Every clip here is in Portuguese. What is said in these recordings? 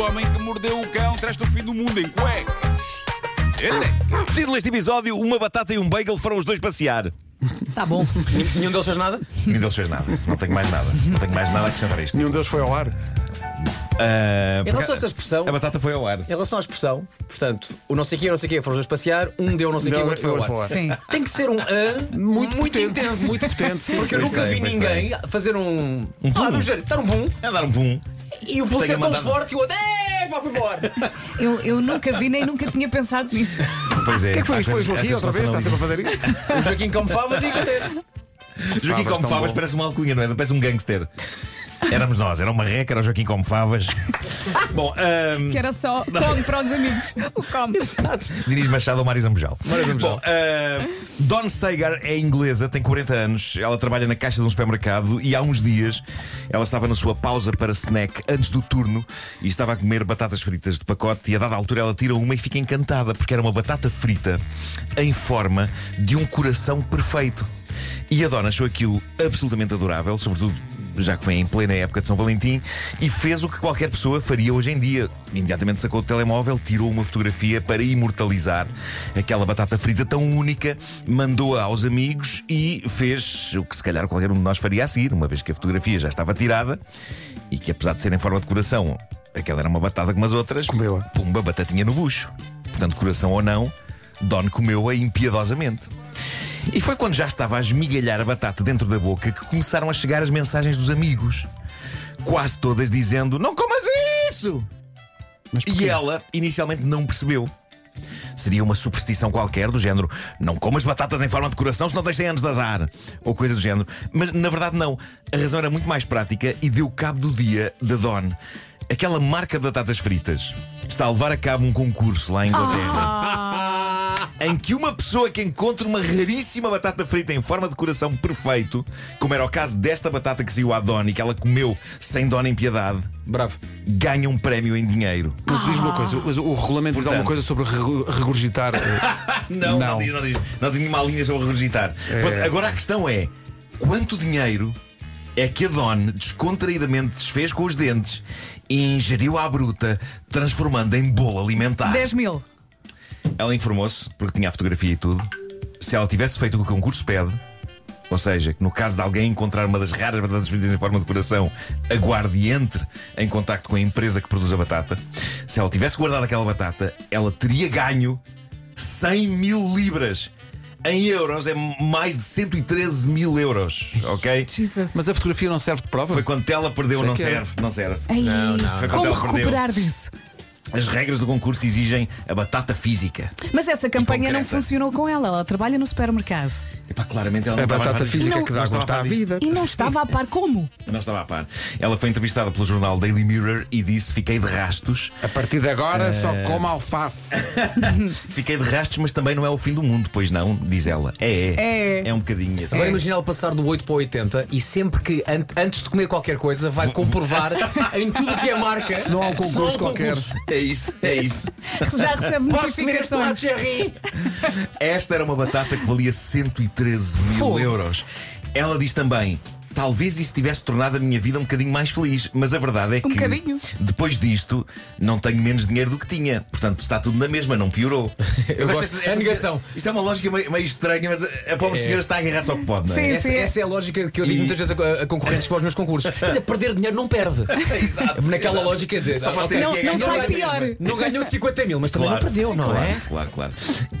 O homem que mordeu o cão traz-te o fim do mundo em cuecas. Elecas. Título deste episódio: Uma batata e um bagel foram os dois passear. Tá bom. Nenhum deles fez nada? Nenhum deles fez nada. Não tenho mais nada. Não tenho mais nada a acrescentar a isto. Nenhum deles foi ao ar. Ah, Em relação a essa expressão, a batata foi ao ar. em relação à expressão, portanto, o não sei quê, o não sei quê foram os dois passear, um deu não sei quê, o outro foi ao outro foi ao ar. Sim. Tem que ser um a Muito, potente, intenso. Muito potente, sim. Porque eu Pois nunca tem, vi pois ninguém fazer um. Um ah, boom. vamos ver, dar um boom É dar um pum. E o Tenho ser tão mandado- forte que o outro. É, pá, foi embora. Eu, eu nunca vi nem nunca tinha pensado nisso. Pois é. O que é que foi isto? Foi o Joaquim outra vez? Está sempre a fazer isto? O Joaquim come favas e acontece. Joaquim tão favas parece uma alcunha, não é? Parece um gangster. Éramos nós, era uma reca, era o Joaquim como favas. Bom, ahm, Que era só come para os amigos. O come. Dinis Machado ou Mário Zambujal. Mário Zambujal. Bom, ah, Dawn Sagar é inglesa, tem 40 anos, ela trabalha na caixa de um supermercado e há uns dias ela estava na sua pausa para snack antes do turno e estava a comer batatas fritas de pacote e a dada altura ela tira uma e fica encantada porque era uma batata frita em forma de um coração perfeito. E a dona achou aquilo absolutamente adorável, sobretudo já que foi em plena época de São Valentim, e fez o que qualquer pessoa faria hoje em dia. Imediatamente sacou o telemóvel, tirou uma fotografia para imortalizar aquela batata frita tão única, mandou-a aos amigos e fez o que se calhar qualquer um de nós faria a seguir, uma vez que a fotografia já estava tirada e que apesar de ser em forma de coração, aquela era uma batata como as outras, Comeu-a. pumba, batatinha no bucho. Portanto, coração ou não, Don comeu-a impiedosamente. E foi quando já estava a esmigalhar a batata dentro da boca que começaram a chegar as mensagens dos amigos. Quase todas dizendo: Não comas isso! Mas E ela inicialmente não percebeu. Seria uma superstição qualquer, do género não comas batatas em forma de coração se não tens 100 anos de azar. Ou coisa do género. Mas na verdade, não. A razão era muito mais prática e deu cabo do dia da Don. Aquela marca de batatas fritas está a levar a cabo um concurso lá em Inglaterra. Em que uma pessoa que encontra uma raríssima batata frita em forma de coração perfeito, como era o caso desta batata que saiu à Don e que ela comeu sem dona em piedade, Bravo. ganha um prémio em dinheiro. Mas diz-me uma coisa, mas o regulamento diz alguma coisa sobre regu- regurgitar. eh, Não, não, Não. diz, não diz. Não tem nenhuma linha sobre regurgitar. Pronto, agora a questão é: quanto dinheiro é que a Don descontraídamente desfez com os dentes e ingeriu à bruta, transformando em bolo alimentar? 10 mil. Ela informou-se, porque tinha a fotografia e tudo, se ela tivesse feito o que o concurso pede. Ou seja, que no caso de alguém encontrar uma das raras batatas fritas em forma de coração, aguarde e entre em contacto com a empresa que produz a batata. Se ela tivesse guardado aquela batata, ela teria ganho 100 mil libras. Em euros é mais de 113 mil euros, ok? Jesus. Mas a fotografia não serve de prova? Foi quando ela perdeu, Sei não que é. serve, não serve. Ei, Foi quando Como ela perdeu. recuperar disso? As regras do concurso exigem a batata física. Mas essa campanha não concreta. funcionou com ela. Ela trabalha no supermercado. Epá, claramente ela não A estava batata par disto. física Não. que dá Não estava gosto à par vida. E não estava a par como? Não estava a par. Ela foi entrevistada pelo jornal Daily Mirror e disse: Fiquei de rastos. A partir de agora só Eh. como alface. Fiquei de rastos, mas também não é o fim do mundo, pois não, diz ela. É, é. É. É um bocadinho assim. Agora imagina ela passar do 8 para o 80 e sempre que an- antes de comer qualquer coisa vai comprovar em tudo o que é marca. Se não há um concurso qualquer. É isso, é isso. Já recebe Posso comer este prato, notificações. Jerry? Esta era uma batata que valia 113 mil Fogo. euros. Ela diz também. Talvez isso tivesse tornado a minha vida um bocadinho mais feliz, mas a verdade é que bocadinho. depois disto não tenho menos dinheiro do que tinha. Portanto, está tudo na mesma, não piorou. Eu gosto- desta- a esta- negação. Isto é uma lógica meio, meio estranha, mas a, a pobre É. senhora está a agarrar-se ao que pode, não é? Sim. Essa, essa é a lógica que eu digo E- muitas vezes a, a concorrentes que vão aos meus concursos. Quer dizer, perder dinheiro não perde. Exato, Naquela exato. lógica de. Só pode ok, ser Não, aqui a não sai Não pior. Não ganhou 50 mil, mas também não perdeu, não claro, é? Claro, claro.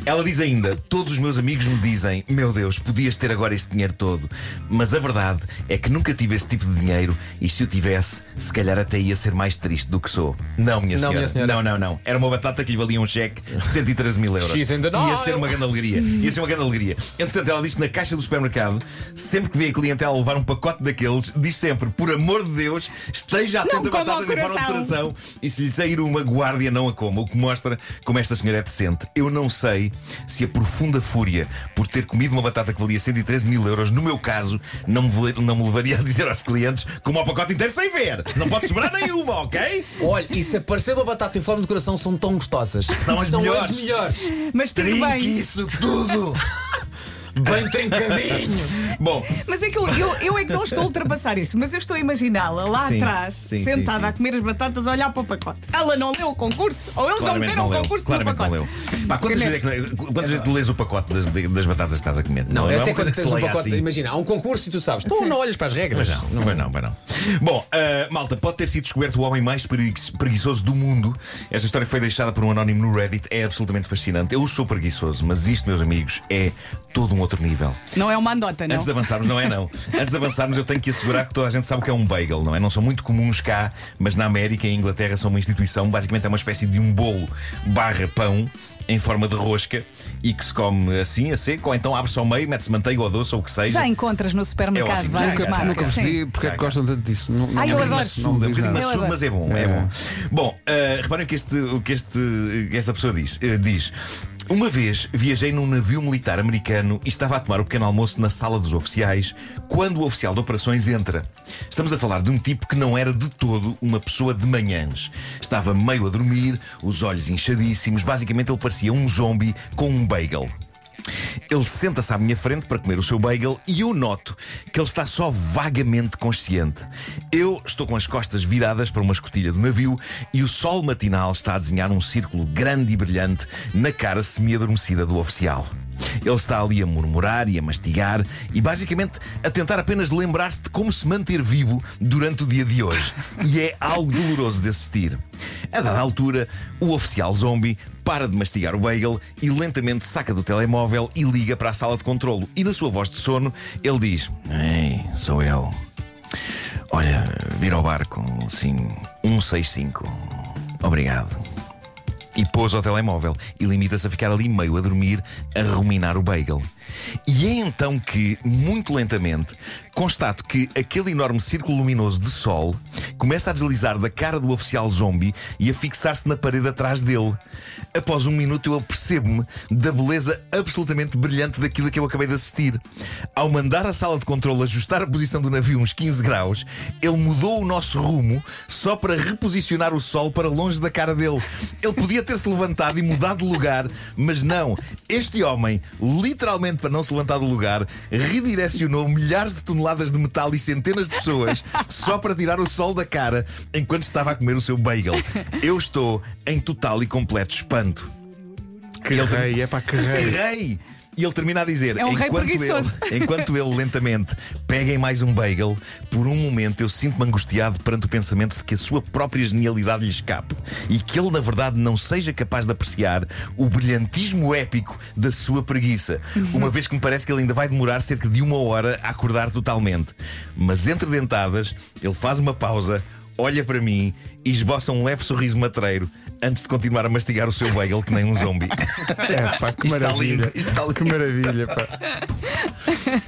Ela diz ainda: Todos os meus amigos me dizem, meu Deus, podias ter agora esse dinheiro todo. Mas a verdade é que nunca tive esse tipo de dinheiro e se o tivesse, se calhar até ia ser mais triste do que sou. Não, minha Não, senhora. minha senhora. Não, não, não. Era uma batata que lhe valia um cheque de 113 mil euros. She's in the Ia ser uma grande alegria. Ia ser uma grande alegria. Entretanto, ela diz que na caixa do supermercado, sempre que vê a clientela levar um pacote daqueles, diz sempre: por amor de Deus, esteja atento a batatas em forma de coração. e se lhe sair uma guardia, não a coma. O que mostra como esta senhora é decente. Eu não sei se a profunda fúria por ter comido uma batata que valia 113 mil euros, no meu caso, não me, não me levaria a dizer aos clientes como o pacote inteiro sem ver. Não pode sobrar nenhuma, ok? Olha, e se aparecer uma batata em forma de coração, são tão gostosas. São as melhores. as melhores. Mas tudo Trinque bem. isso tudo! Bem trincadinho. Bom, Mas é que eu, eu, eu é que não estou a ultrapassar isso, mas eu estou a imaginá-la lá Sim, atrás, sim, sentada sim, sim. a comer as batatas, a olhar para o pacote. Ela não leu o concurso, ou eles não claramente meteram não o leu. concurso Claramente no não pacote. leu. Pá, quantas vezes, é que, quantas vezes tu lês o pacote das, das batatas que estás a comer? Não, é até uma coisa quando que se tens um leia pacote. assim. Imagina, há um concurso e tu sabes. Tu não olhas para as regras. Mas não, não vai não, vai não. Bom, ah, malta, pode ter sido descoberto o homem mais pregui- preguiçoso do mundo. Esta história foi deixada por um anónimo no Reddit. É absolutamente fascinante. Eu sou preguiçoso, mas isto, meus amigos, é todo um outro nível. Não é uma andota, não. Antes de avançarmos, não é não. Antes de avançarmos, eu tenho que assegurar que toda a gente sabe o que é um bagel, não é? Não são muito comuns cá, mas na América e em Inglaterra são uma instituição. Basicamente é uma espécie de um bolo barra pão em forma de rosca e que se come assim, a seco, ou então abre-se ao meio, mete-se manteiga ou doce ou o que seja. Já encontras no É supermercado ótimo. várias marcas. Nunca percebi porque é que gostam tanto disso. Não, não Ai, eu adoro. nada, maçudo, não é um bocadinho maçudo, mas é bom, é, É. bom. Bom, ah, reparem o que, este, o que este, esta pessoa diz. Eh, diz. Uma vez viajei num navio militar americano e estava a tomar o pequeno almoço na sala dos oficiais quando o oficial de operações entra. Estamos a falar de um tipo que não era de todo uma pessoa de manhãs. Estava meio a dormir, os olhos inchadíssimos, basicamente ele parecia um zombie com um bagel. Ele senta-se à minha frente para comer o seu bagel e eu noto que ele está só vagamente consciente. Eu estou com as costas viradas para uma escotilha do navio e o sol matinal está a desenhar um círculo grande e brilhante na cara semi-adormecida do oficial. Ele está ali a murmurar e a mastigar e basicamente a tentar apenas lembrar-se de como se manter vivo durante o dia de hoje. E é algo doloroso de assistir. A dada altura, o oficial zombie para de mastigar o bagel e lentamente saca do telemóvel e liga para a sala de controlo. E na sua voz de sono, ele diz: Ei, sou eu. Olha, vira ao barco, sim, 165. Obrigado. E pôs ao telemóvel e limita-se a ficar ali meio a dormir, a ruminar o bagel. E é então que, muito lentamente, constato que aquele enorme círculo luminoso de sol começa a deslizar da cara do oficial zombie e a fixar-se na parede atrás dele. Após um minuto, eu percebo-me da beleza absolutamente brilhante daquilo que eu acabei de assistir. Ao mandar a sala de controle ajustar a posição do navio uns 15 graus, ele mudou o nosso rumo só para reposicionar o sol para longe da cara dele. Ele podia ter-se levantado e mudado de lugar, mas não. Este homem, literalmente para não se levantar do lugar, redirecionou milhares de toneladas de metal e centenas de pessoas só para tirar o sol da cara enquanto estava a comer o seu bagel. Eu estou em total e completo espanto. Que rei, é para que rei. Rei! E ele termina a dizer: É um enquanto, ele, enquanto ele lentamente pega em mais um bagel, por um momento eu sinto-me angustiado perante o pensamento de que a sua própria genialidade lhe escape e que ele, na verdade, não seja capaz de apreciar o brilhantismo épico da sua preguiça, uma vez que me parece que ele ainda vai demorar cerca de uma hora a acordar totalmente. Mas entre dentadas, ele faz uma pausa, olha para mim e esboça um leve sorriso matreiro. Antes de continuar a mastigar o seu bagel que nem um zombie. É pá, que Isto está maravilha. lindo, isto está lindo. Que maravilha, pá.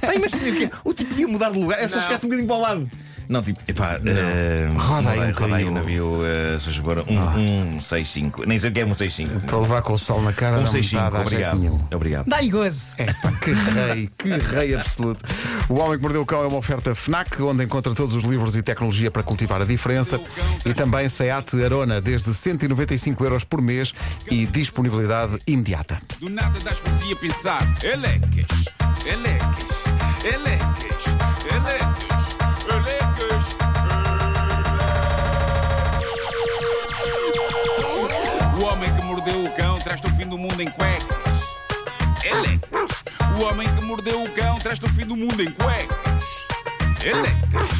Pá, imagina o quê? O tipo podia mudar de lugar, é só Não. chegar-se um bocadinho para o lado. Não, tipo, epá, eh, Roda aí um roda aí o navio, uh, se favor, um, um 65. Nem sei o que é um 65. Para levar com o sol na cara, Um não me 65, está a jeito obrigado. nenhum. Obrigado. Dá-lhe gozo. É pá, que rei, que rei absoluto. O Homem que Mordeu o Cão é uma oferta FNAC, onde encontra todos os livros e tecnologia para cultivar a diferença. E também Seat Arona, desde 195 euros por mês e disponibilidade imediata. Do nada das por ti a pensar. Elecas, elecas, elecas, traz-te o fim do mundo em cuecas. Elecas. O homem que mordeu o cão traz-te o fim do mundo em cuecas. Elecas.